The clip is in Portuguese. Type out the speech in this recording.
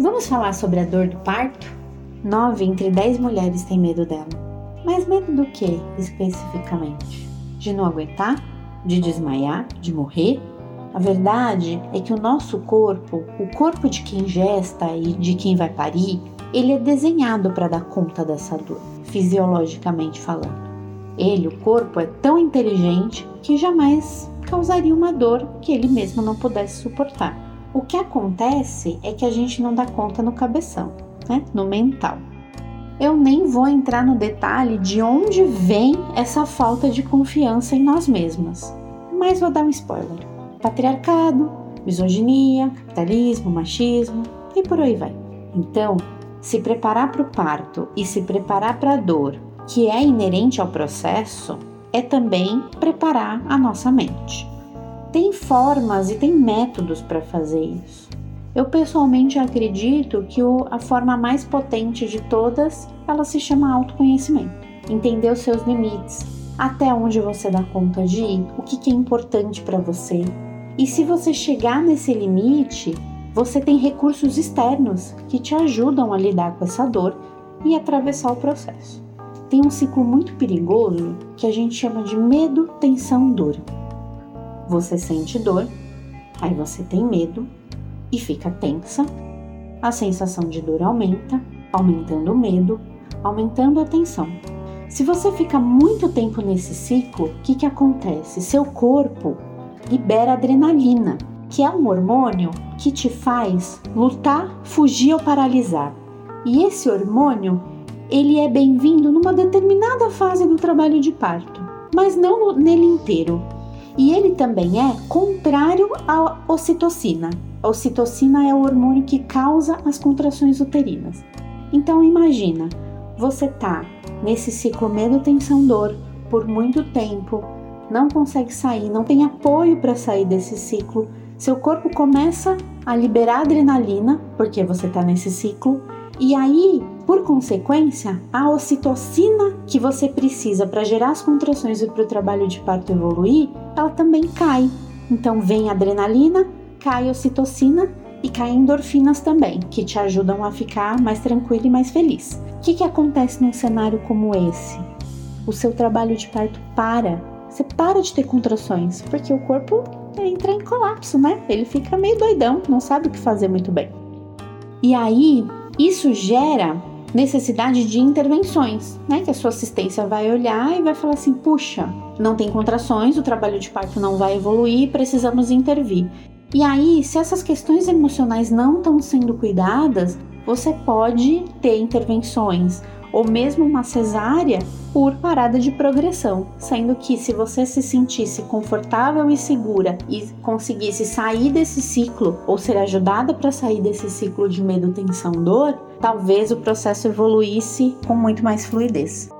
Vamos falar sobre a dor do parto? Nove entre dez mulheres têm medo dela. Mas medo do que especificamente? De não aguentar? De desmaiar? De morrer? A verdade é que o nosso corpo, o corpo de quem gesta e de quem vai parir, ele é desenhado para dar conta dessa dor, fisiologicamente falando. Ele, o corpo, é tão inteligente que jamais causaria uma dor que ele mesmo não pudesse suportar. O que acontece é que a gente não dá conta no cabeção, né? no mental. Eu nem vou entrar no detalhe de onde vem essa falta de confiança em nós mesmas, mas vou dar um spoiler patriarcado, misoginia, capitalismo, machismo e por aí vai. Então, se preparar para o parto e se preparar para a dor, que é inerente ao processo, é também preparar a nossa mente. Tem formas e tem métodos para fazer isso. Eu pessoalmente acredito que a forma mais potente de todas, ela se chama autoconhecimento. Entender os seus limites, até onde você dá conta de ir, o que, que é importante para você, e se você chegar nesse limite, você tem recursos externos que te ajudam a lidar com essa dor e atravessar o processo. Tem um ciclo muito perigoso que a gente chama de medo, tensão, dor. Você sente dor, aí você tem medo e fica tensa. A sensação de dor aumenta, aumentando o medo, aumentando a tensão. Se você fica muito tempo nesse ciclo, o que, que acontece? Seu corpo libera adrenalina, que é um hormônio que te faz lutar, fugir ou paralisar. E esse hormônio, ele é bem-vindo numa determinada fase do trabalho de parto, mas não nele inteiro. E ele também é contrário à ocitocina. A ocitocina é o hormônio que causa as contrações uterinas. Então imagina, você tá nesse ciclo medo, tensão, dor por muito tempo, não consegue sair, não tem apoio para sair desse ciclo, seu corpo começa a liberar adrenalina, porque você está nesse ciclo, e aí, por consequência, a ocitocina que você precisa para gerar as contrações e para o trabalho de parto evoluir, ela também cai. Então vem adrenalina, cai ocitocina e cai endorfinas também, que te ajudam a ficar mais tranquilo e mais feliz. O que, que acontece num cenário como esse? O seu trabalho de parto para você para de ter contrações, porque o corpo entra em colapso, né? Ele fica meio doidão, não sabe o que fazer muito bem. E aí, isso gera necessidade de intervenções, né? Que a sua assistência vai olhar e vai falar assim: puxa, não tem contrações, o trabalho de parto não vai evoluir, precisamos intervir. E aí, se essas questões emocionais não estão sendo cuidadas, você pode ter intervenções ou mesmo uma cesárea por parada de progressão, sendo que se você se sentisse confortável e segura e conseguisse sair desse ciclo ou ser ajudada para sair desse ciclo de medo, tensão, dor, talvez o processo evoluísse com muito mais fluidez.